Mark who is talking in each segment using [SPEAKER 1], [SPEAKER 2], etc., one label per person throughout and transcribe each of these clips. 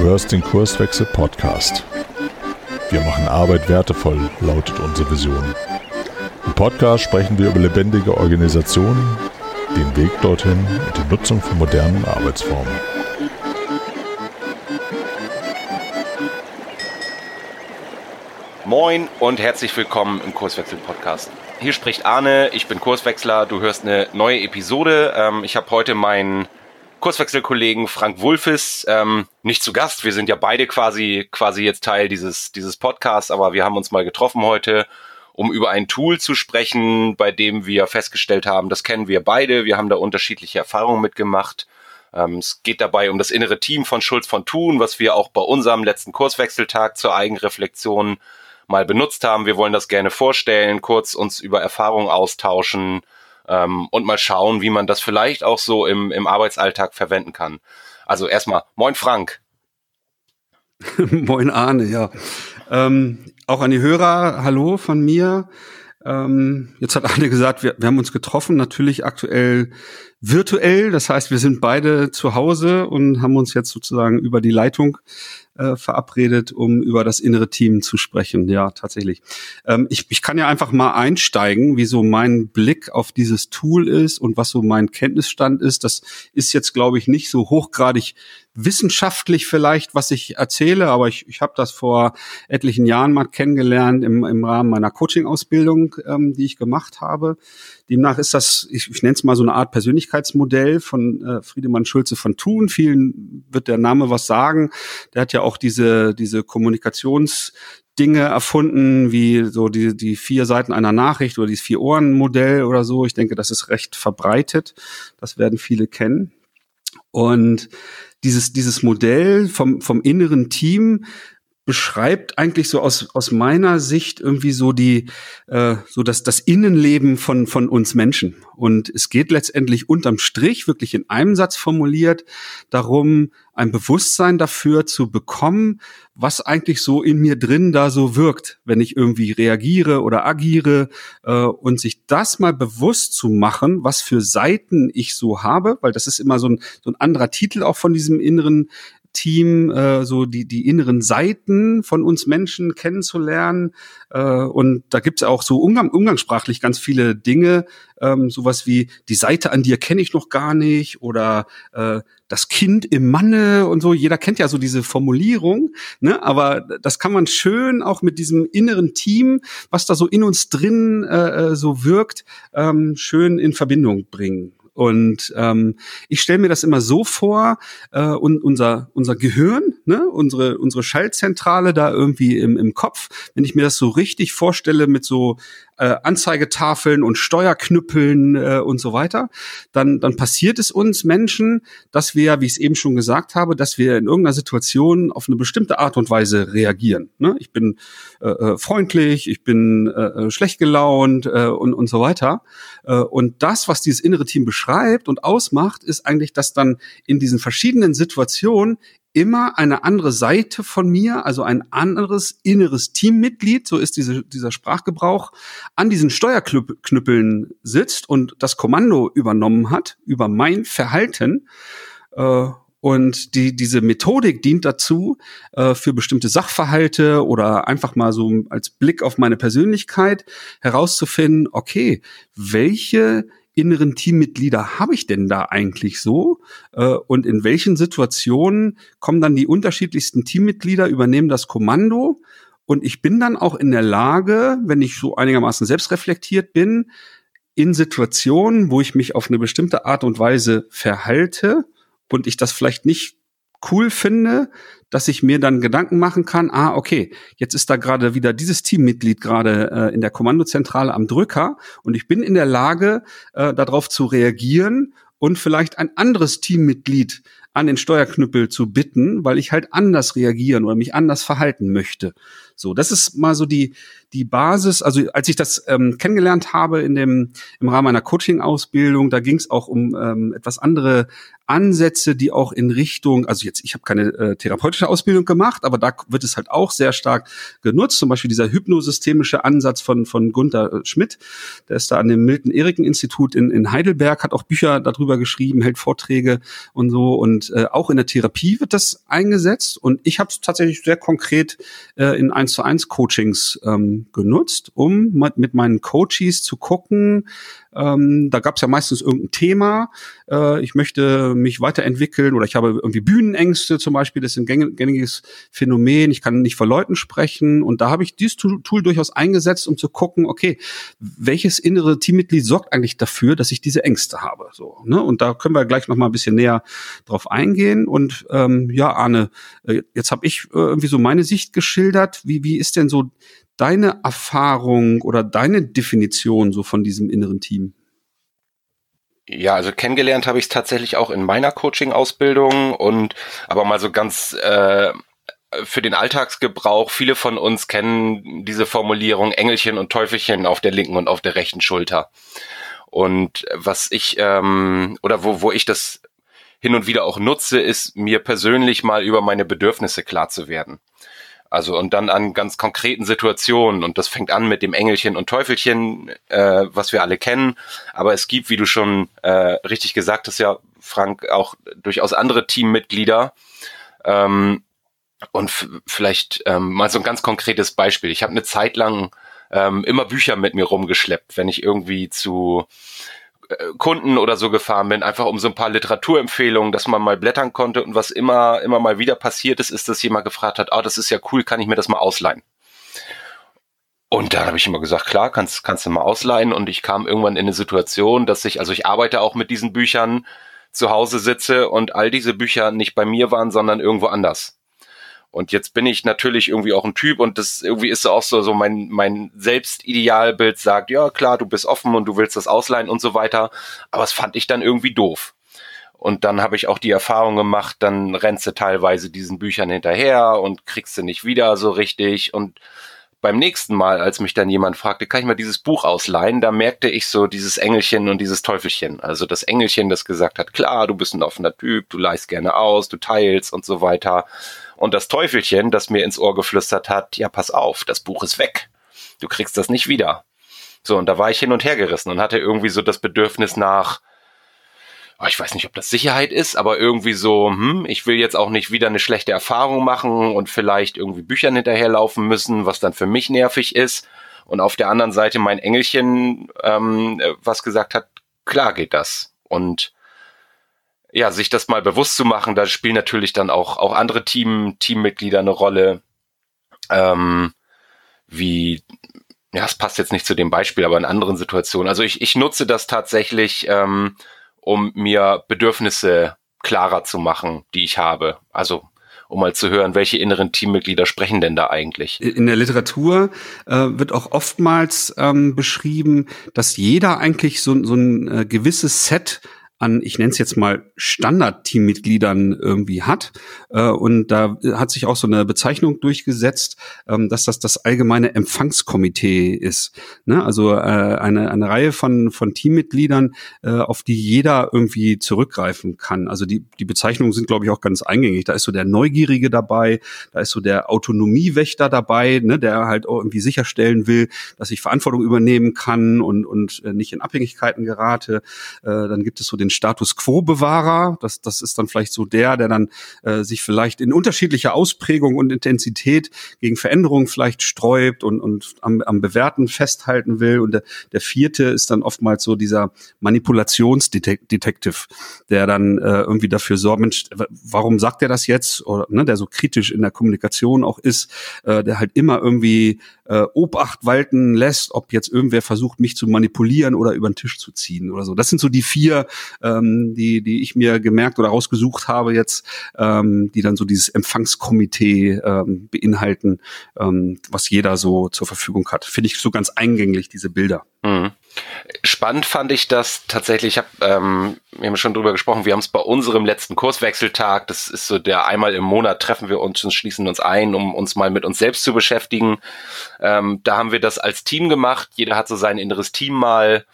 [SPEAKER 1] hörst den Kurswechsel Podcast. Wir machen Arbeit wertevoll, lautet unsere Vision. Im Podcast sprechen wir über lebendige Organisationen, den Weg dorthin und die Nutzung von modernen Arbeitsformen.
[SPEAKER 2] Moin und herzlich willkommen im Kurswechsel Podcast. Hier spricht Arne, ich bin Kurswechsler, du hörst eine neue Episode. Ähm, ich habe heute meinen Kurswechselkollegen Frank Wulfis ähm, nicht zu Gast. Wir sind ja beide quasi quasi jetzt Teil dieses dieses Podcasts, aber wir haben uns mal getroffen heute, um über ein Tool zu sprechen, bei dem wir festgestellt haben, das kennen wir beide. Wir haben da unterschiedliche Erfahrungen mitgemacht. Ähm, es geht dabei um das innere Team von Schulz von Thun, was wir auch bei unserem letzten Kurswechseltag zur Eigenreflexion mal benutzt haben. Wir wollen das gerne vorstellen, kurz uns über Erfahrungen austauschen ähm, und mal schauen, wie man das vielleicht auch so im, im Arbeitsalltag verwenden kann. Also erstmal, moin Frank.
[SPEAKER 3] moin Arne, ja. Ähm, auch an die Hörer, hallo von mir. Ähm, jetzt hat Arne gesagt, wir, wir haben uns getroffen, natürlich aktuell virtuell. Das heißt, wir sind beide zu Hause und haben uns jetzt sozusagen über die Leitung äh, verabredet, um über das innere Team zu sprechen. Ja, tatsächlich. Ähm, ich, ich kann ja einfach mal einsteigen, wie so mein Blick auf dieses Tool ist und was so mein Kenntnisstand ist. Das ist jetzt, glaube ich, nicht so hochgradig wissenschaftlich vielleicht, was ich erzähle, aber ich, ich habe das vor etlichen Jahren mal kennengelernt im, im Rahmen meiner Coaching-Ausbildung, ähm, die ich gemacht habe. Demnach ist das, ich, ich nenne es mal so eine Art Persönlichkeitsmodell von äh, Friedemann Schulze von Thun. Vielen wird der Name was sagen. Der hat ja auch diese, diese Kommunikations- Dinge erfunden, wie so die, die vier Seiten einer Nachricht oder dieses Vier-Ohren-Modell oder so. Ich denke, das ist recht verbreitet. Das werden viele kennen. Und dieses, dieses Modell vom, vom inneren Team beschreibt eigentlich so aus, aus meiner Sicht irgendwie so die, äh, so das, das Innenleben von, von uns Menschen. Und es geht letztendlich unterm Strich, wirklich in einem Satz formuliert, darum, ein Bewusstsein dafür zu bekommen, was eigentlich so in mir drin da so wirkt, wenn ich irgendwie reagiere oder agiere äh, und sich das mal bewusst zu machen, was für Seiten ich so habe, weil das ist immer so ein, so ein anderer Titel auch von diesem inneren Team äh, so die, die inneren Seiten von uns Menschen kennenzulernen. Äh, und da gibt's auch so umgang, umgangssprachlich ganz viele Dinge, ähm, sowas wie die Seite an dir kenne ich noch gar nicht oder äh, das Kind im Manne und so. Jeder kennt ja so diese Formulierung, ne? aber das kann man schön auch mit diesem inneren Team, was da so in uns drin äh, äh so wirkt, ähm, schön in Verbindung bringen. Und ähm, ich stelle mir das immer so vor, äh, und unser, unser Gehirn, ne, unsere, unsere Schaltzentrale da irgendwie im, im Kopf, wenn ich mir das so richtig vorstelle mit so äh, Anzeigetafeln und Steuerknüppeln äh, und so weiter, dann, dann passiert es uns Menschen, dass wir, wie ich es eben schon gesagt habe, dass wir in irgendeiner Situation auf eine bestimmte Art und Weise reagieren. Ne? Ich bin äh, äh freundlich, ich bin äh, äh, schlecht gelaunt äh, und, und so weiter. Äh, und das, was dieses innere Team beschreibt und ausmacht, ist eigentlich, dass dann in diesen verschiedenen Situationen immer eine andere Seite von mir, also ein anderes inneres Teammitglied, so ist diese, dieser Sprachgebrauch, an diesen Steuerknüppeln sitzt und das Kommando übernommen hat über mein Verhalten. Äh, und die, diese Methodik dient dazu, äh, für bestimmte Sachverhalte oder einfach mal so als Blick auf meine Persönlichkeit herauszufinden, okay, welche inneren Teammitglieder habe ich denn da eigentlich so? Äh, und in welchen Situationen kommen dann die unterschiedlichsten Teammitglieder, übernehmen das Kommando? Und ich bin dann auch in der Lage, wenn ich so einigermaßen selbstreflektiert bin, in Situationen, wo ich mich auf eine bestimmte Art und Weise verhalte und ich das vielleicht nicht cool finde, dass ich mir dann Gedanken machen kann, ah, okay, jetzt ist da gerade wieder dieses Teammitglied gerade äh, in der Kommandozentrale am Drücker und ich bin in der Lage, äh, darauf zu reagieren und vielleicht ein anderes Teammitglied an den Steuerknüppel zu bitten, weil ich halt anders reagieren oder mich anders verhalten möchte. So, das ist mal so die, die Basis. Also als ich das ähm, kennengelernt habe in dem, im Rahmen meiner Coaching-Ausbildung, da ging es auch um ähm, etwas andere Ansätze, die auch in Richtung, also jetzt, ich habe keine äh, therapeutische Ausbildung gemacht, aber da wird es halt auch sehr stark genutzt. Zum Beispiel dieser hypnosystemische Ansatz von, von Gunther äh, Schmidt, der ist da an dem Milton-Eriken-Institut in, in Heidelberg, hat auch Bücher darüber geschrieben, hält Vorträge und so. Und Und äh, auch in der Therapie wird das eingesetzt. Und ich habe es tatsächlich sehr konkret äh, in 1 zu 1 Coachings ähm, genutzt, um mit, meinen Coaches zu gucken, ähm, da gab es ja meistens irgendein Thema. Äh, ich möchte mich weiterentwickeln oder ich habe irgendwie Bühnenängste zum Beispiel. Das ist ein gängiges Phänomen. Ich kann nicht vor Leuten sprechen. Und da habe ich dieses Tool, Tool durchaus eingesetzt, um zu gucken, okay, welches innere Teammitglied sorgt eigentlich dafür, dass ich diese Ängste habe? So, ne? Und da können wir gleich noch mal ein bisschen näher drauf eingehen. Und ähm, ja, Arne, äh, jetzt habe ich äh, irgendwie so meine Sicht geschildert. Wie, wie ist denn so deine Erfahrung oder deine Definition so von diesem inneren Team?
[SPEAKER 2] Ja, also kennengelernt habe ich es tatsächlich auch in meiner Coaching-Ausbildung und aber mal so ganz äh, für den Alltagsgebrauch, viele von uns kennen diese Formulierung Engelchen und Teufelchen auf der linken und auf der rechten Schulter. Und was ich, ähm, oder wo, wo ich das hin und wieder auch nutze, ist mir persönlich mal über meine Bedürfnisse klar zu werden. Also und dann an ganz konkreten Situationen und das fängt an mit dem Engelchen und Teufelchen, äh, was wir alle kennen. Aber es gibt, wie du schon äh, richtig gesagt hast, ja Frank, auch durchaus andere Teammitglieder. Ähm, und vielleicht ähm, mal so ein ganz konkretes Beispiel. Ich habe eine Zeit lang ähm, immer Bücher mit mir rumgeschleppt, wenn ich irgendwie zu Kunden oder so gefahren bin, einfach um so ein paar Literaturempfehlungen, dass man mal blättern konnte und was immer, immer mal wieder passiert ist, ist, dass jemand gefragt hat, ah, das ist ja cool, kann ich mir das mal ausleihen? Und dann habe ich immer gesagt, klar, kannst, kannst du mal ausleihen. Und ich kam irgendwann in eine Situation, dass ich, also ich arbeite auch mit diesen Büchern, zu Hause sitze und all diese Bücher nicht bei mir waren, sondern irgendwo anders. Und jetzt bin ich natürlich irgendwie auch ein Typ und das irgendwie ist auch so, so mein, mein Selbstidealbild sagt, ja klar, du bist offen und du willst das ausleihen und so weiter. Aber es fand ich dann irgendwie doof. Und dann habe ich auch die Erfahrung gemacht, dann rennst du teilweise diesen Büchern hinterher und kriegst sie nicht wieder so richtig. Und beim nächsten Mal, als mich dann jemand fragte, kann ich mal dieses Buch ausleihen, da merkte ich so dieses Engelchen und dieses Teufelchen. Also das Engelchen, das gesagt hat, klar, du bist ein offener Typ, du leihst gerne aus, du teilst und so weiter. Und das Teufelchen, das mir ins Ohr geflüstert hat, ja, pass auf, das Buch ist weg. Du kriegst das nicht wieder. So, und da war ich hin und her gerissen und hatte irgendwie so das Bedürfnis nach, oh, ich weiß nicht, ob das Sicherheit ist, aber irgendwie so, hm, ich will jetzt auch nicht wieder eine schlechte Erfahrung machen und vielleicht irgendwie Büchern hinterherlaufen müssen, was dann für mich nervig ist. Und auf der anderen Seite mein Engelchen, ähm, was gesagt hat, klar geht das. Und ja, sich das mal bewusst zu machen, da spielen natürlich dann auch, auch andere Team, Teammitglieder eine Rolle. Ähm, wie, ja, es passt jetzt nicht zu dem Beispiel, aber in anderen Situationen. Also ich, ich nutze das tatsächlich, ähm, um mir Bedürfnisse klarer zu machen, die ich habe. Also um mal zu hören, welche inneren Teammitglieder sprechen denn da eigentlich?
[SPEAKER 3] In der Literatur äh, wird auch oftmals ähm, beschrieben, dass jeder eigentlich so, so ein äh, gewisses Set an, ich nenne es jetzt mal Standard-Teammitgliedern irgendwie hat. Äh, und da hat sich auch so eine Bezeichnung durchgesetzt, ähm, dass das das allgemeine Empfangskomitee ist. Ne? Also äh, eine, eine Reihe von, von Teammitgliedern, äh, auf die jeder irgendwie zurückgreifen kann. Also die, die Bezeichnungen sind, glaube ich, auch ganz eingängig. Da ist so der Neugierige dabei, da ist so der Autonomiewächter dabei, ne? der halt auch irgendwie sicherstellen will, dass ich Verantwortung übernehmen kann und, und nicht in Abhängigkeiten gerate. dann gibt es so den den Status Quo-Bewahrer. Das, das ist dann vielleicht so der, der dann äh, sich vielleicht in unterschiedlicher Ausprägung und Intensität gegen Veränderungen vielleicht sträubt und, und am, am Bewerten festhalten will. Und der, der vierte ist dann oftmals so dieser Manipulationsdetektiv, der dann äh, irgendwie dafür sorgt, Mensch, warum sagt er das jetzt? Oder ne, der so kritisch in der Kommunikation auch ist, äh, der halt immer irgendwie äh, Obacht walten lässt, ob jetzt irgendwer versucht, mich zu manipulieren oder über den Tisch zu ziehen oder so. Das sind so die vier ähm, die, die ich mir gemerkt oder rausgesucht habe jetzt, ähm, die dann so dieses Empfangskomitee ähm, beinhalten, ähm, was jeder so zur Verfügung hat. Finde ich so ganz eingänglich, diese Bilder. Mhm.
[SPEAKER 2] Spannend fand ich das tatsächlich, ich hab, ähm, wir haben schon drüber gesprochen, wir haben es bei unserem letzten Kurswechseltag, das ist so der einmal im Monat treffen wir uns und schließen uns ein, um uns mal mit uns selbst zu beschäftigen. Ähm, da haben wir das als Team gemacht, jeder hat so sein inneres Team mal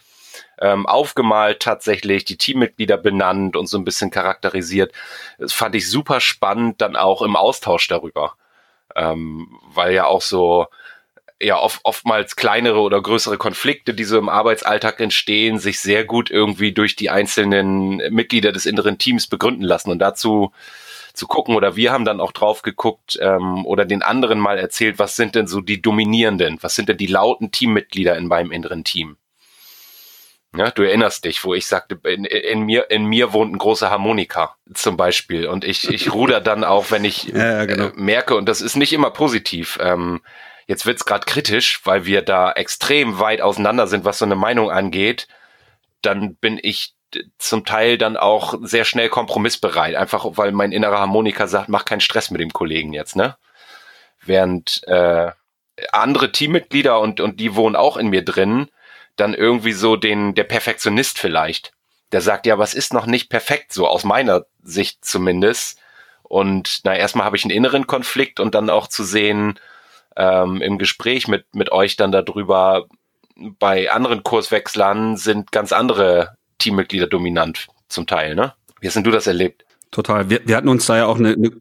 [SPEAKER 2] ähm, aufgemalt tatsächlich, die Teammitglieder benannt und so ein bisschen charakterisiert. Das fand ich super spannend, dann auch im Austausch darüber. Ähm, weil ja auch so, ja oft, oftmals kleinere oder größere Konflikte, die so im Arbeitsalltag entstehen, sich sehr gut irgendwie durch die einzelnen Mitglieder des inneren Teams begründen lassen. Und dazu zu gucken oder wir haben dann auch drauf geguckt ähm, oder den anderen mal erzählt, was sind denn so die dominierenden, was sind denn die lauten Teammitglieder in meinem inneren Team? Ja, du erinnerst dich, wo ich sagte, in, in mir in mir wohnt ein großer Harmonika zum Beispiel und ich ich ruder dann auch, wenn ich ja, ja, genau. äh, merke und das ist nicht immer positiv. Ähm, jetzt wird's gerade kritisch, weil wir da extrem weit auseinander sind, was so eine Meinung angeht. Dann bin ich zum Teil dann auch sehr schnell kompromissbereit, einfach weil mein innerer Harmoniker sagt, mach keinen Stress mit dem Kollegen jetzt, ne? Während äh, andere Teammitglieder und, und die wohnen auch in mir drin, dann irgendwie so den, der Perfektionist vielleicht, der sagt, ja, was ist noch nicht perfekt, so aus meiner Sicht zumindest. Und na, erstmal habe ich einen inneren Konflikt und dann auch zu sehen, ähm, im Gespräch mit, mit euch dann darüber, bei anderen Kurswechslern sind ganz andere Teammitglieder dominant zum Teil, ne? Wie hast denn du das erlebt?
[SPEAKER 3] Total. Wir, wir hatten uns da ja auch eine, eine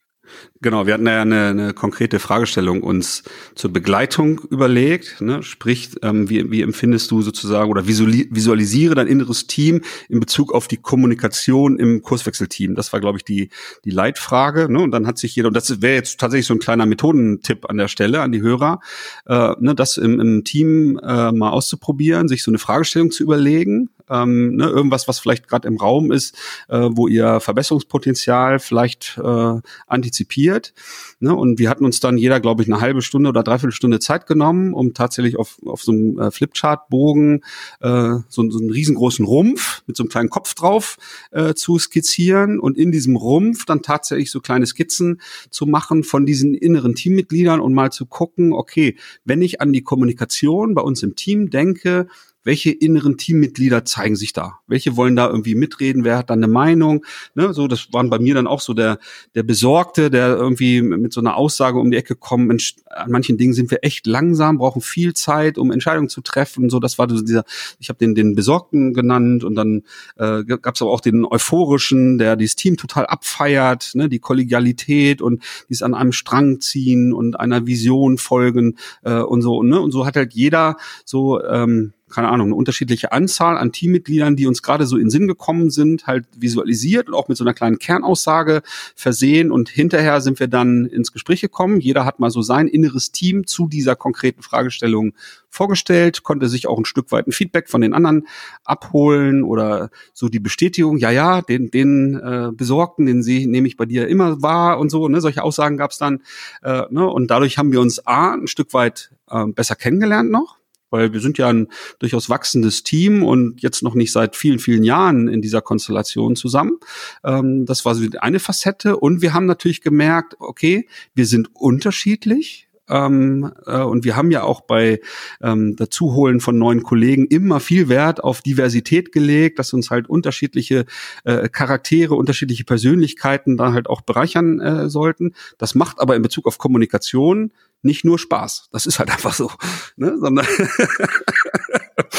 [SPEAKER 3] Genau, wir hatten ja eine, eine konkrete Fragestellung uns zur Begleitung überlegt. Ne? Sprich, ähm, wie, wie empfindest du sozusagen oder visualisiere dein inneres Team in Bezug auf die Kommunikation im Kurswechselteam? Das war, glaube ich, die, die Leitfrage. Ne? Und dann hat sich jeder, und das wäre jetzt tatsächlich so ein kleiner Methodentipp an der Stelle, an die Hörer, äh, ne, das im, im Team äh, mal auszuprobieren, sich so eine Fragestellung zu überlegen. Ähm, ne, irgendwas, was vielleicht gerade im Raum ist, äh, wo ihr Verbesserungspotenzial vielleicht äh, antizipiert. Ne? Und wir hatten uns dann jeder, glaube ich, eine halbe Stunde oder dreiviertel Stunde Zeit genommen, um tatsächlich auf, auf so einem äh, Flipchart-Bogen äh, so, so einen riesengroßen Rumpf mit so einem kleinen Kopf drauf äh, zu skizzieren und in diesem Rumpf dann tatsächlich so kleine Skizzen zu machen von diesen inneren Teammitgliedern und mal zu gucken, okay, wenn ich an die Kommunikation bei uns im Team denke, welche inneren Teammitglieder zeigen sich da? Welche wollen da irgendwie mitreden? Wer hat da eine Meinung? Ne, so, das waren bei mir dann auch so der, der Besorgte, der irgendwie mit so einer Aussage um die Ecke kommt, Mensch, an manchen Dingen sind wir echt langsam, brauchen viel Zeit, um Entscheidungen zu treffen. So, das war so dieser, ich habe den, den Besorgten genannt und dann äh, gab es aber auch den Euphorischen, der dieses Team total abfeiert, ne, die Kollegialität und dies an einem Strang ziehen und einer Vision folgen äh, und so, ne? Und so hat halt jeder so ähm, keine Ahnung, eine unterschiedliche Anzahl an Teammitgliedern, die uns gerade so in Sinn gekommen sind, halt visualisiert und auch mit so einer kleinen Kernaussage versehen. Und hinterher sind wir dann ins Gespräch gekommen. Jeder hat mal so sein inneres Team zu dieser konkreten Fragestellung vorgestellt, konnte sich auch ein Stück weit ein Feedback von den anderen abholen oder so die Bestätigung, ja, ja, den, den äh, Besorgten, den sie nehme ich bei dir immer wahr und so, ne, solche Aussagen gab es dann. Äh, ne, und dadurch haben wir uns A, ein Stück weit äh, besser kennengelernt noch weil wir sind ja ein durchaus wachsendes Team und jetzt noch nicht seit vielen, vielen Jahren in dieser Konstellation zusammen. Ähm, das war so eine Facette. Und wir haben natürlich gemerkt, okay, wir sind unterschiedlich. Ähm, äh, und wir haben ja auch bei ähm, Dazuholen von neuen Kollegen immer viel Wert auf Diversität gelegt, dass uns halt unterschiedliche äh, Charaktere, unterschiedliche Persönlichkeiten da halt auch bereichern äh, sollten. Das macht aber in Bezug auf Kommunikation nicht nur Spaß. Das ist halt einfach so, ne? sondern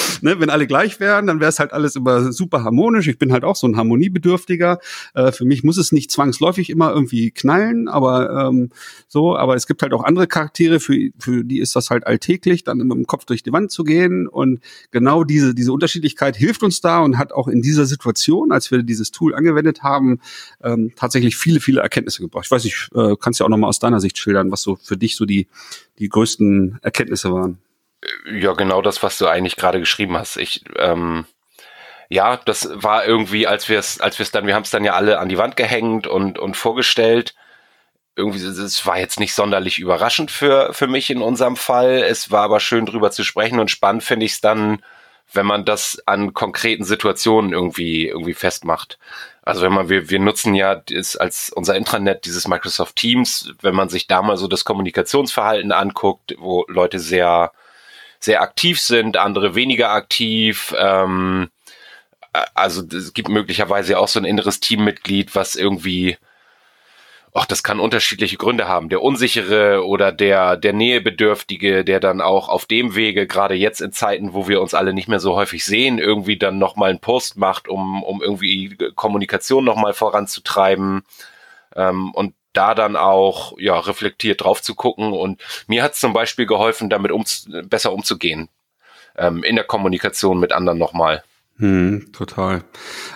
[SPEAKER 3] ne, wenn alle gleich wären, dann wäre es halt alles immer super harmonisch. Ich bin halt auch so ein Harmoniebedürftiger. Äh, für mich muss es nicht zwangsläufig immer irgendwie knallen, aber ähm, so, aber es gibt halt auch andere Charaktere, für, für die ist das halt alltäglich, dann mit dem Kopf durch die Wand zu gehen. Und genau diese, diese Unterschiedlichkeit hilft uns da und hat auch in dieser Situation, als wir dieses Tool angewendet haben, ähm, tatsächlich viele, viele Erkenntnisse gebracht. Ich weiß nicht, äh, kannst ja auch nochmal aus deiner Sicht schildern, was so für dich so die, die größten Erkenntnisse waren.
[SPEAKER 2] Ja, genau das, was du eigentlich gerade geschrieben hast. Ich, ähm, ja, das war irgendwie, als wir es, als wir es dann, wir haben es dann ja alle an die Wand gehängt und, und vorgestellt. Irgendwie, es war jetzt nicht sonderlich überraschend für, für mich in unserem Fall. Es war aber schön drüber zu sprechen und spannend finde ich es dann, wenn man das an konkreten Situationen irgendwie, irgendwie festmacht. Also wenn man, wir, wir nutzen ja das als unser Intranet dieses Microsoft Teams, wenn man sich da mal so das Kommunikationsverhalten anguckt, wo Leute sehr, sehr aktiv sind, andere weniger aktiv. Ähm, also es gibt möglicherweise auch so ein inneres Teammitglied, was irgendwie, ach, das kann unterschiedliche Gründe haben. Der Unsichere oder der, der Nähebedürftige, der dann auch auf dem Wege, gerade jetzt in Zeiten, wo wir uns alle nicht mehr so häufig sehen, irgendwie dann nochmal einen Post macht, um, um irgendwie Kommunikation nochmal voranzutreiben. Ähm, und da dann auch ja reflektiert drauf zu gucken. Und mir hat es zum Beispiel geholfen, damit um, besser umzugehen ähm, in der Kommunikation mit anderen nochmal.
[SPEAKER 3] Hm, total.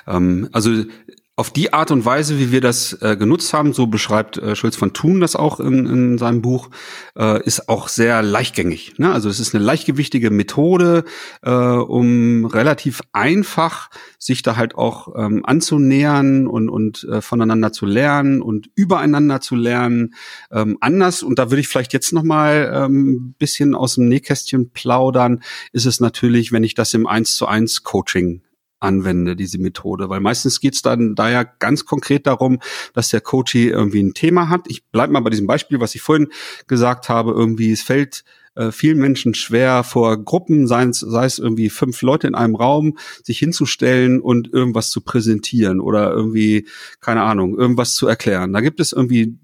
[SPEAKER 3] Ähm, also auf die Art und Weise, wie wir das äh, genutzt haben, so beschreibt äh, Schulz von Thun das auch in, in seinem Buch, äh, ist auch sehr leichtgängig. Ne? Also es ist eine leichtgewichtige Methode, äh, um relativ einfach sich da halt auch ähm, anzunähern und, und äh, voneinander zu lernen und übereinander zu lernen. Ähm, anders, und da würde ich vielleicht jetzt noch mal ähm, bisschen aus dem Nähkästchen plaudern, ist es natürlich, wenn ich das im 1 zu 1 Coaching anwende, diese Methode. Weil meistens geht's dann da ja ganz konkret darum, dass der Coach irgendwie ein Thema hat. Ich bleibe mal bei diesem Beispiel, was ich vorhin gesagt habe, irgendwie, es fällt äh, vielen Menschen schwer, vor Gruppen, sei es, sei es irgendwie fünf Leute in einem Raum, sich hinzustellen und irgendwas zu präsentieren oder irgendwie, keine Ahnung, irgendwas zu erklären. Da gibt es irgendwie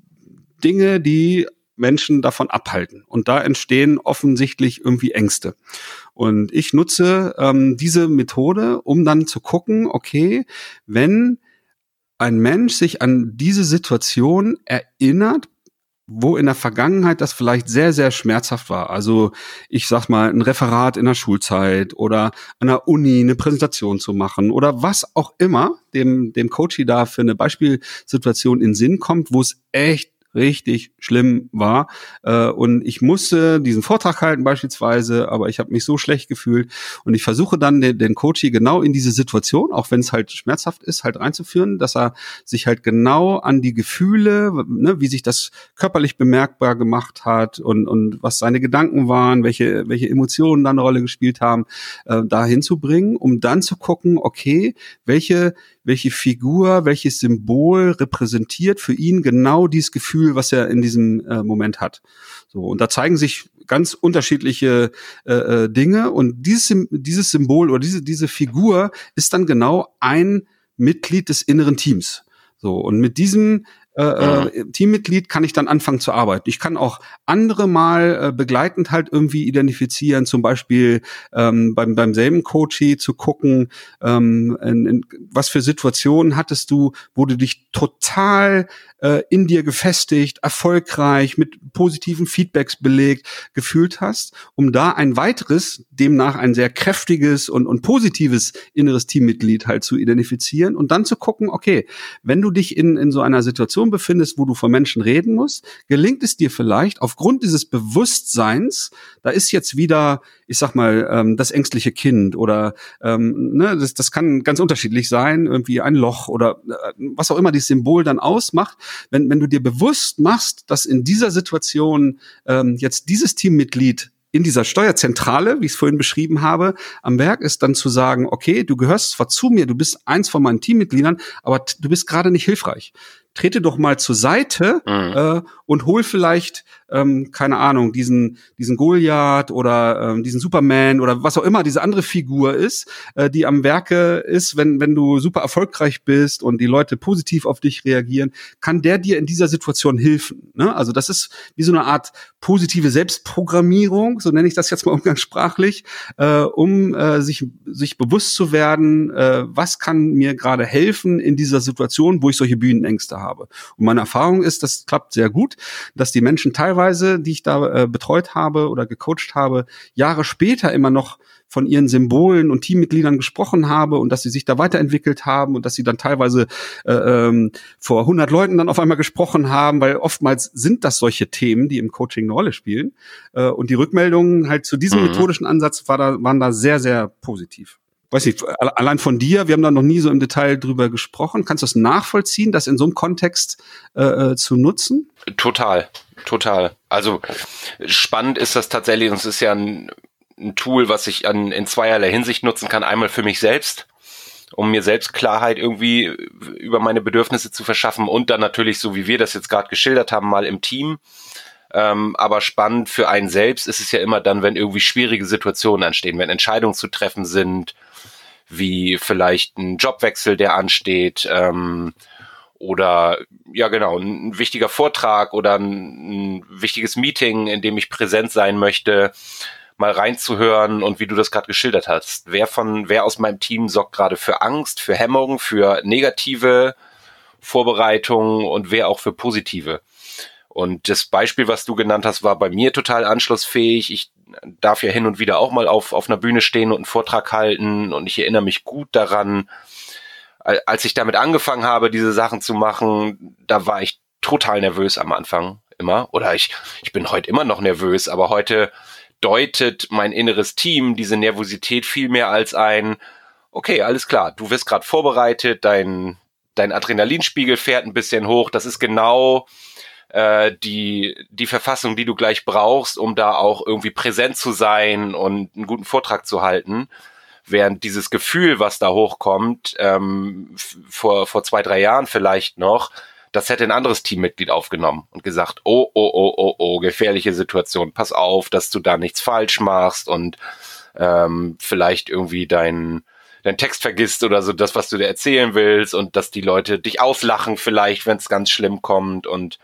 [SPEAKER 3] Dinge, die Menschen davon abhalten. Und da entstehen offensichtlich irgendwie Ängste. Und ich nutze ähm, diese Methode, um dann zu gucken, okay, wenn ein Mensch sich an diese Situation erinnert, wo in der Vergangenheit das vielleicht sehr, sehr schmerzhaft war. Also ich sag mal, ein Referat in der Schulzeit oder an der Uni eine Präsentation zu machen oder was auch immer dem, dem Coachy da für eine Beispielsituation in Sinn kommt, wo es echt richtig schlimm war. Äh, und ich musste diesen Vortrag halten beispielsweise, aber ich habe mich so schlecht gefühlt. Und ich versuche dann den, den Coach hier genau in diese Situation, auch wenn es halt schmerzhaft ist, halt reinzuführen, dass er sich halt genau an die Gefühle, ne, wie sich das körperlich bemerkbar gemacht hat und, und was seine Gedanken waren, welche, welche Emotionen da eine Rolle gespielt haben, äh, dahin zu bringen, um dann zu gucken, okay, welche welche Figur, welches Symbol repräsentiert für ihn genau dieses Gefühl, was er in diesem äh, Moment hat. So und da zeigen sich ganz unterschiedliche äh, äh, Dinge und dieses dieses Symbol oder diese diese Figur ist dann genau ein Mitglied des inneren Teams. So und mit diesem äh, äh, Teammitglied kann ich dann anfangen zu arbeiten. Ich kann auch andere mal äh, begleitend halt irgendwie identifizieren, zum Beispiel ähm, beim, beim selben Coachie zu gucken, ähm, in, in, was für Situationen hattest du, wo du dich total äh, in dir gefestigt, erfolgreich, mit positiven Feedbacks belegt gefühlt hast, um da ein weiteres, demnach ein sehr kräftiges und, und positives inneres Teammitglied halt zu identifizieren und dann zu gucken, okay, wenn du dich in, in so einer Situation befindest, wo du von Menschen reden musst, gelingt es dir vielleicht aufgrund dieses Bewusstseins, da ist jetzt wieder, ich sag mal, ähm, das ängstliche Kind oder ähm, ne, das, das kann ganz unterschiedlich sein, irgendwie ein Loch oder äh, was auch immer dieses Symbol dann ausmacht, wenn, wenn du dir bewusst machst, dass in dieser Situation ähm, jetzt dieses Teammitglied in dieser Steuerzentrale, wie ich es vorhin beschrieben habe, am Werk ist dann zu sagen, okay, du gehörst zwar zu mir, du bist eins von meinen Teammitgliedern, aber du bist gerade nicht hilfreich trete doch mal zur Seite mhm. äh, und hol vielleicht, ähm, keine Ahnung, diesen, diesen Goliath oder ähm, diesen Superman oder was auch immer diese andere Figur ist, äh, die am Werke ist, wenn, wenn du super erfolgreich bist und die Leute positiv auf dich reagieren, kann der dir in dieser Situation helfen. Ne? Also das ist wie so eine Art positive Selbstprogrammierung, so nenne ich das jetzt mal umgangssprachlich, äh, um äh, sich, sich bewusst zu werden, äh, was kann mir gerade helfen in dieser Situation, wo ich solche Bühnenängste habe. Und meine Erfahrung ist, das klappt sehr gut, dass die Menschen teilweise, die ich da äh, betreut habe oder gecoacht habe, Jahre später immer noch von ihren Symbolen und Teammitgliedern gesprochen habe und dass sie sich da weiterentwickelt haben und dass sie dann teilweise äh, ähm, vor 100 Leuten dann auf einmal gesprochen haben, weil oftmals sind das solche Themen, die im Coaching eine Rolle spielen. Äh, und die Rückmeldungen halt zu diesem mhm. methodischen Ansatz war da, waren da sehr, sehr positiv weiß nicht, allein von dir, wir haben da noch nie so im Detail drüber gesprochen. Kannst du das nachvollziehen, das in so einem Kontext äh, äh, zu nutzen?
[SPEAKER 2] Total, total. Also spannend ist das tatsächlich, und es ist ja ein, ein Tool, was ich an, in zweierlei Hinsicht nutzen kann. Einmal für mich selbst, um mir selbst Klarheit irgendwie über meine Bedürfnisse zu verschaffen und dann natürlich, so wie wir das jetzt gerade geschildert haben, mal im Team. Ähm, aber spannend für einen selbst ist es ja immer dann, wenn irgendwie schwierige Situationen anstehen, wenn Entscheidungen zu treffen sind, wie vielleicht ein Jobwechsel, der ansteht, ähm, oder ja genau, ein wichtiger Vortrag oder ein, ein wichtiges Meeting, in dem ich präsent sein möchte, mal reinzuhören und wie du das gerade geschildert hast. Wer von, wer aus meinem Team sorgt gerade für Angst, für Hemmung, für negative Vorbereitungen und wer auch für positive. Und das Beispiel, was du genannt hast, war bei mir total anschlussfähig. Ich darf ja hin und wieder auch mal auf, auf einer Bühne stehen und einen Vortrag halten und ich erinnere mich gut daran, als ich damit angefangen habe, diese Sachen zu machen, da war ich total nervös am Anfang immer. Oder ich, ich bin heute immer noch nervös, aber heute deutet mein inneres Team diese Nervosität viel mehr als ein, okay, alles klar, du wirst gerade vorbereitet, dein, dein Adrenalinspiegel fährt ein bisschen hoch, das ist genau äh, die, die Verfassung, die du gleich brauchst, um da auch irgendwie präsent zu sein und einen guten Vortrag zu halten. Während dieses Gefühl, was da hochkommt, ähm, vor, vor zwei, drei Jahren vielleicht noch, das hätte ein anderes Teammitglied aufgenommen und gesagt, oh, oh, oh, oh, oh, gefährliche Situation, pass auf, dass du da nichts falsch machst und ähm, vielleicht irgendwie dein, dein Text vergisst oder so das, was du dir erzählen willst und dass die Leute dich auslachen vielleicht, wenn es ganz schlimm kommt und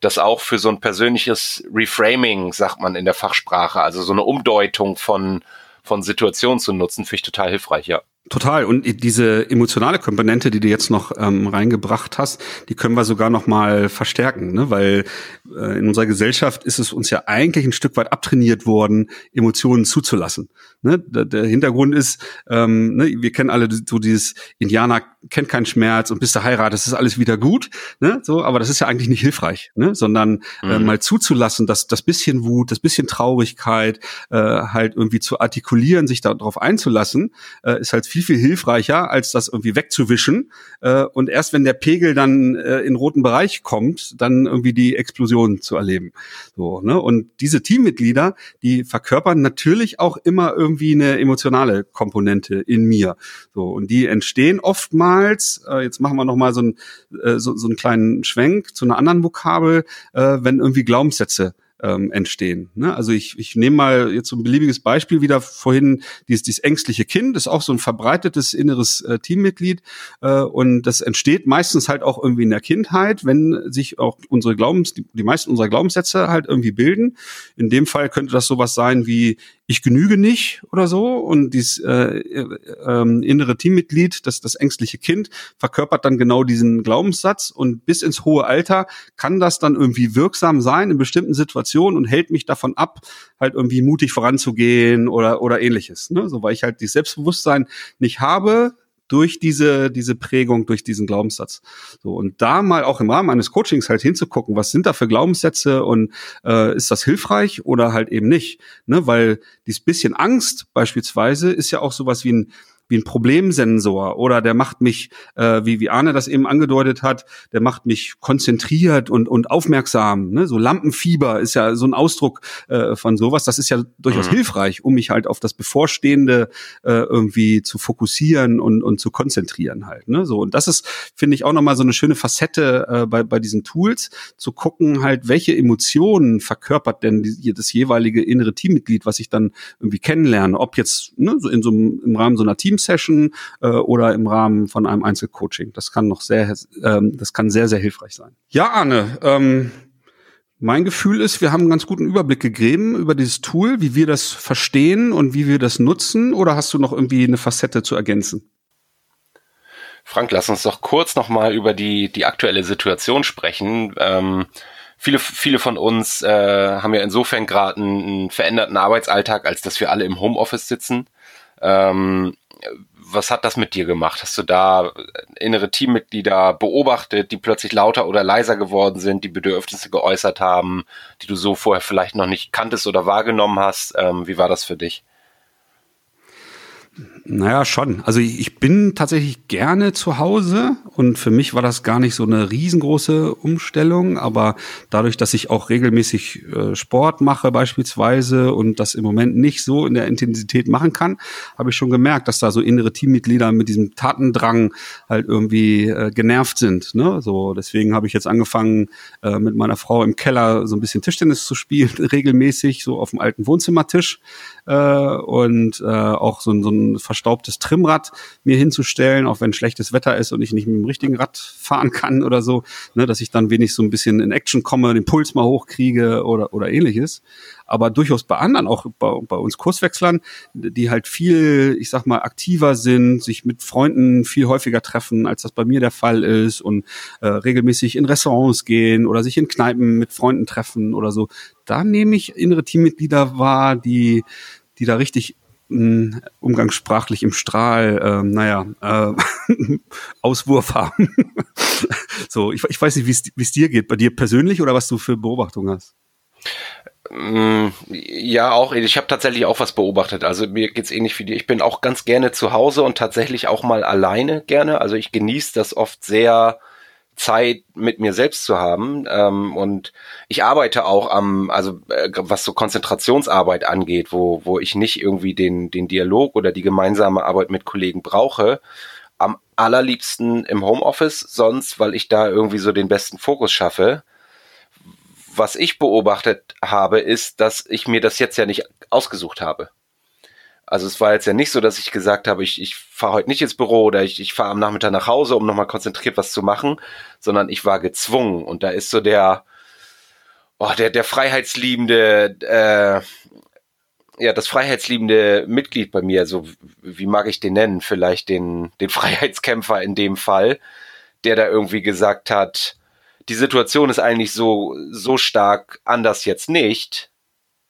[SPEAKER 2] das auch für so ein persönliches Reframing, sagt man in der Fachsprache, also so eine Umdeutung von, von Situationen zu nutzen, finde ich total hilfreich, ja.
[SPEAKER 3] Total. Und diese emotionale Komponente, die du jetzt noch ähm, reingebracht hast, die können wir sogar noch mal verstärken, ne? weil äh, in unserer Gesellschaft ist es uns ja eigentlich ein Stück weit abtrainiert worden, Emotionen zuzulassen. Ne? Der, der Hintergrund ist, ähm, ne, wir kennen alle so dieses Indianer kennt keinen Schmerz und bis du heiratest, ist alles wieder gut. Ne? So, aber das ist ja eigentlich nicht hilfreich, ne? sondern äh, mhm. äh, mal zuzulassen, dass das bisschen Wut, das bisschen Traurigkeit äh, halt irgendwie zu artikulieren, sich darauf einzulassen, äh, ist halt viel, viel hilfreicher, als das irgendwie wegzuwischen. Äh, und erst wenn der Pegel dann äh, in roten Bereich kommt, dann irgendwie die Explosion zu erleben. So, ne? Und diese Teammitglieder, die verkörpern natürlich auch immer irgendwie eine emotionale Komponente in mir. So, und die entstehen oftmals, äh, jetzt machen wir nochmal so, ein, äh, so, so einen kleinen Schwenk zu einer anderen Vokabel, äh, wenn irgendwie Glaubenssätze ähm, entstehen. Ne? Also ich, ich nehme mal jetzt so ein beliebiges Beispiel wieder vorhin, dieses, dieses ängstliche Kind ist auch so ein verbreitetes inneres äh, Teammitglied äh, und das entsteht meistens halt auch irgendwie in der Kindheit, wenn sich auch unsere Glaubens, die, die meisten unserer Glaubenssätze halt irgendwie bilden. In dem Fall könnte das sowas sein wie ich genüge nicht oder so und dieses äh, äh, äh, innere Teammitglied, das das ängstliche Kind, verkörpert dann genau diesen Glaubenssatz und bis ins hohe Alter kann das dann irgendwie wirksam sein in bestimmten Situationen und hält mich davon ab, halt irgendwie mutig voranzugehen oder oder ähnliches. Ne? So weil ich halt dieses Selbstbewusstsein nicht habe, durch diese, diese Prägung, durch diesen Glaubenssatz. So, und da mal auch im Rahmen eines Coachings halt hinzugucken, was sind da für Glaubenssätze und äh, ist das hilfreich oder halt eben nicht. Ne? Weil dieses bisschen Angst beispielsweise ist ja auch sowas wie ein wie ein Problemsensor oder der macht mich, äh, wie, wie Arne das eben angedeutet hat, der macht mich konzentriert und, und aufmerksam. Ne? So Lampenfieber ist ja so ein Ausdruck äh, von sowas. Das ist ja durchaus mhm. hilfreich, um mich halt auf das Bevorstehende äh, irgendwie zu fokussieren und, und zu konzentrieren halt. Ne? So, und das ist, finde ich, auch nochmal so eine schöne Facette äh, bei, bei diesen Tools, zu gucken halt, welche Emotionen verkörpert denn die, das jeweilige innere Teammitglied, was ich dann irgendwie kennenlerne, ob jetzt ne, so in so einem, im Rahmen so einer Team Team-Session äh, oder im Rahmen von einem Einzelcoaching. Das kann noch sehr, ähm, das kann sehr, sehr hilfreich sein. Ja, Arne, ähm, mein Gefühl ist, wir haben einen ganz guten Überblick gegeben über dieses Tool, wie wir das verstehen und wie wir das nutzen. Oder hast du noch irgendwie eine Facette zu ergänzen?
[SPEAKER 2] Frank, lass uns doch kurz nochmal über die, die aktuelle Situation sprechen. Ähm, viele, viele von uns äh, haben ja insofern gerade einen, einen, veränderten Arbeitsalltag, als dass wir alle im Homeoffice sitzen. Ähm, was hat das mit dir gemacht? Hast du da innere Teammitglieder beobachtet, die plötzlich lauter oder leiser geworden sind, die Bedürfnisse geäußert haben, die du so vorher vielleicht noch nicht kanntest oder wahrgenommen hast? Ähm, wie war das für dich?
[SPEAKER 3] Naja, schon. Also ich, bin tatsächlich gerne zu Hause und für mich war das gar nicht so eine riesengroße Umstellung, aber dadurch, dass ich auch regelmäßig äh, Sport mache beispielsweise und das im Moment nicht so in der Intensität machen kann, habe ich schon gemerkt, dass da so innere Teammitglieder mit diesem Tatendrang halt irgendwie äh, genervt sind. Ne? So deswegen habe ich jetzt angefangen äh, mit meiner Frau im Keller so ein bisschen Tischtennis zu spielen regelmäßig so auf dem alten Wohnzimmertisch äh, und äh, auch so, so ein ein verstaubtes Trimmrad mir hinzustellen, auch wenn schlechtes Wetter ist und ich nicht mit dem richtigen Rad fahren kann oder so, ne, dass ich dann wenig so ein bisschen in Action komme, den Puls mal hochkriege oder, oder ähnliches aber durchaus bei anderen, auch bei, bei uns Kurswechslern, die halt viel, ich sag mal, aktiver sind, sich mit Freunden viel häufiger treffen, als das bei mir der Fall ist und äh, regelmäßig in Restaurants gehen oder sich in Kneipen mit Freunden treffen oder so. Da nehme ich innere Teammitglieder wahr, die, die da richtig hm, umgangssprachlich im Strahl, äh, naja, äh, Auswurf haben. so, ich, ich weiß nicht, wie es dir geht, bei dir persönlich oder was du für Beobachtungen hast.
[SPEAKER 2] Mm, ja, auch. Ich habe tatsächlich auch was beobachtet. Also mir geht's ähnlich wie dir. Ich bin auch ganz gerne zu Hause und tatsächlich auch mal alleine gerne. Also ich genieße das oft sehr, Zeit mit mir selbst zu haben. Ähm, und ich arbeite auch am, also äh, was so Konzentrationsarbeit angeht, wo, wo ich nicht irgendwie den, den Dialog oder die gemeinsame Arbeit mit Kollegen brauche. Am allerliebsten im Homeoffice, sonst, weil ich da irgendwie so den besten Fokus schaffe was ich beobachtet habe, ist, dass ich mir das jetzt ja nicht ausgesucht habe. Also es war jetzt ja nicht so, dass ich gesagt habe, ich, ich fahre heute nicht ins Büro oder ich, ich fahre am Nachmittag nach Hause, um nochmal konzentriert was zu machen, sondern ich war gezwungen. Und da ist so der, oh, der, der freiheitsliebende, äh, ja, das freiheitsliebende Mitglied bei mir, so wie mag ich den nennen? Vielleicht den, den Freiheitskämpfer in dem Fall, der da irgendwie gesagt hat, die Situation ist eigentlich so, so stark anders jetzt nicht.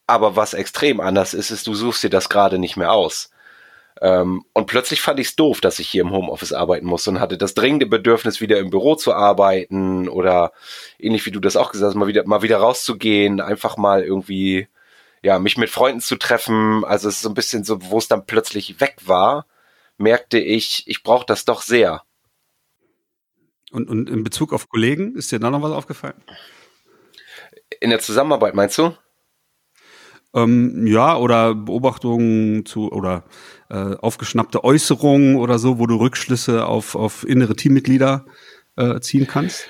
[SPEAKER 2] Aber was extrem anders ist, ist, du suchst dir das gerade nicht mehr aus. Ähm, und plötzlich fand ich es doof, dass ich hier im Homeoffice arbeiten muss und hatte das dringende Bedürfnis, wieder im Büro zu arbeiten oder ähnlich wie du das auch gesagt hast, mal wieder, mal wieder rauszugehen, einfach mal irgendwie, ja, mich mit Freunden zu treffen. Also es ist so ein bisschen so, wo es dann plötzlich weg war, merkte ich, ich brauche das doch sehr.
[SPEAKER 3] Und, und in Bezug auf Kollegen, ist dir da noch was aufgefallen?
[SPEAKER 2] In der Zusammenarbeit meinst du?
[SPEAKER 3] Ähm, ja, oder Beobachtungen zu oder äh, aufgeschnappte Äußerungen oder so, wo du Rückschlüsse auf, auf innere Teammitglieder äh, ziehen kannst?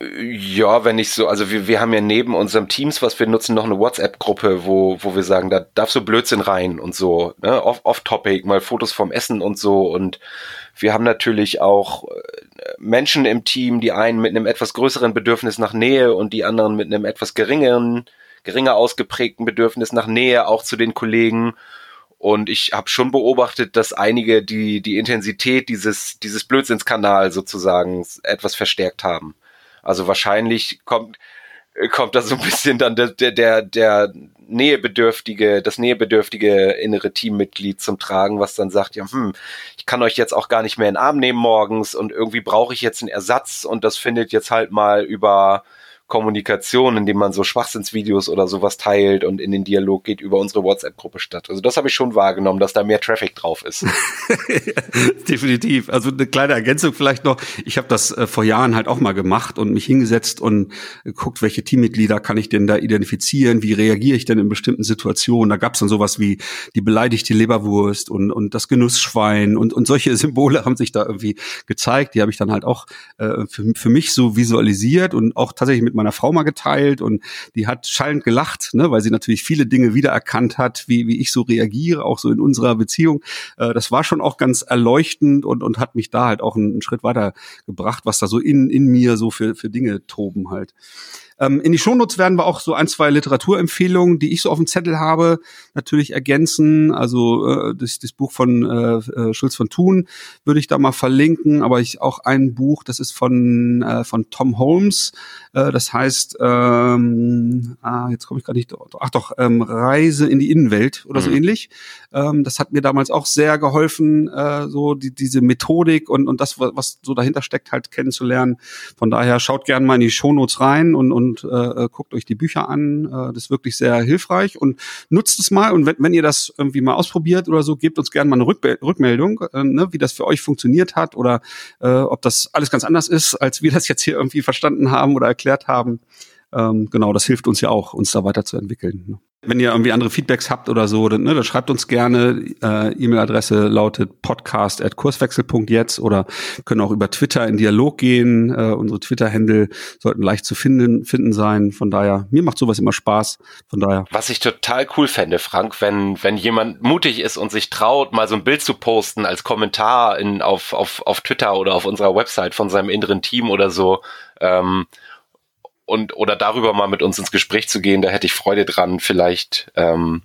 [SPEAKER 2] Ja, wenn ich so, also wir, wir haben ja neben unserem Teams, was wir nutzen, noch eine WhatsApp-Gruppe, wo, wo wir sagen, da darf so Blödsinn rein und so, ne, off-topic, mal Fotos vom Essen und so und wir haben natürlich auch äh, Menschen im Team, die einen mit einem etwas größeren Bedürfnis nach Nähe und die anderen mit einem etwas geringeren, geringer ausgeprägten Bedürfnis nach Nähe auch zu den Kollegen. Und ich habe schon beobachtet, dass einige die, die Intensität dieses, dieses Blödsinnskanal sozusagen etwas verstärkt haben. Also wahrscheinlich kommt, kommt da so ein bisschen dann der, der, der, der nähebedürftige, das nähebedürftige innere Teammitglied zum Tragen, was dann sagt, ja, hm, ich kann euch jetzt auch gar nicht mehr in den Arm nehmen morgens und irgendwie brauche ich jetzt einen Ersatz und das findet jetzt halt mal über Kommunikation, indem man so Schwachsinnsvideos oder sowas teilt und in den Dialog geht über unsere WhatsApp-Gruppe statt. Also das habe ich schon wahrgenommen, dass da mehr Traffic drauf ist.
[SPEAKER 3] Definitiv. Also eine kleine Ergänzung vielleicht noch. Ich habe das äh, vor Jahren halt auch mal gemacht und mich hingesetzt und geguckt, welche Teammitglieder kann ich denn da identifizieren, wie reagiere ich denn in bestimmten Situationen. Da gab es dann sowas wie die beleidigte Leberwurst und, und das Genussschwein und, und solche Symbole haben sich da irgendwie gezeigt. Die habe ich dann halt auch äh, für, für mich so visualisiert und auch tatsächlich mit mit meiner Frau mal geteilt und die hat schallend gelacht, ne, weil sie natürlich viele Dinge wiedererkannt hat, wie, wie ich so reagiere, auch so in unserer Beziehung. Äh, das war schon auch ganz erleuchtend und, und hat mich da halt auch einen, Schritt weiter gebracht, was da so in, in mir so für, für Dinge toben halt. Ähm, in die Shownotes werden wir auch so ein, zwei Literaturempfehlungen, die ich so auf dem Zettel habe, natürlich ergänzen. Also äh, das, das Buch von äh, äh, Schulz von Thun würde ich da mal verlinken, aber ich auch ein Buch, das ist von, äh, von Tom Holmes. Äh, das heißt, ähm, ah, jetzt komme ich gar nicht, ach doch, ähm, Reise in die Innenwelt oder so mhm. ähnlich. Ähm, das hat mir damals auch sehr geholfen, äh, so die, diese Methodik und, und das, was so dahinter steckt, halt kennenzulernen. Von daher schaut gerne mal in die Shownotes rein und, und und äh, guckt euch die Bücher an. Äh, das ist wirklich sehr hilfreich und nutzt es mal. Und wenn, wenn ihr das irgendwie mal ausprobiert oder so, gebt uns gerne mal eine Rückbe Rückmeldung, äh, ne, wie das für euch funktioniert hat oder äh, ob das alles ganz anders ist, als wir das jetzt hier irgendwie verstanden haben oder erklärt haben. Ähm, genau, das hilft uns ja auch, uns da weiterzuentwickeln. Ne? Wenn ihr irgendwie andere Feedbacks habt oder so, dann, ne, dann schreibt uns gerne. Äh, E-Mail-Adresse lautet podcast.kurswechsel.jetzt oder können auch über Twitter in Dialog gehen. Äh, unsere Twitter-Händel sollten leicht zu finden, finden sein. Von daher, mir macht sowas immer Spaß. Von daher.
[SPEAKER 2] Was ich total cool fände, Frank, wenn, wenn jemand mutig ist und sich traut, mal so ein Bild zu posten als Kommentar in, auf, auf, auf Twitter oder auf unserer Website von seinem inneren Team oder so. Ähm, und oder darüber mal mit uns ins Gespräch zu gehen, da hätte ich Freude dran. Vielleicht, ähm,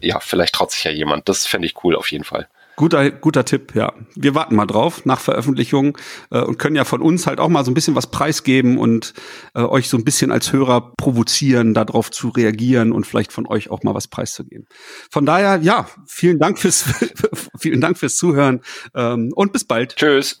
[SPEAKER 2] ja, vielleicht traut sich ja jemand. Das fände ich cool auf jeden Fall.
[SPEAKER 3] Guter, guter Tipp, ja. Wir warten mal drauf nach Veröffentlichung äh, und können ja von uns halt auch mal so ein bisschen was preisgeben und äh, euch so ein bisschen als Hörer provozieren, darauf zu reagieren und vielleicht von euch auch mal was preiszugeben. Von daher, ja, vielen Dank fürs, vielen Dank fürs Zuhören ähm, und bis bald.
[SPEAKER 2] Tschüss.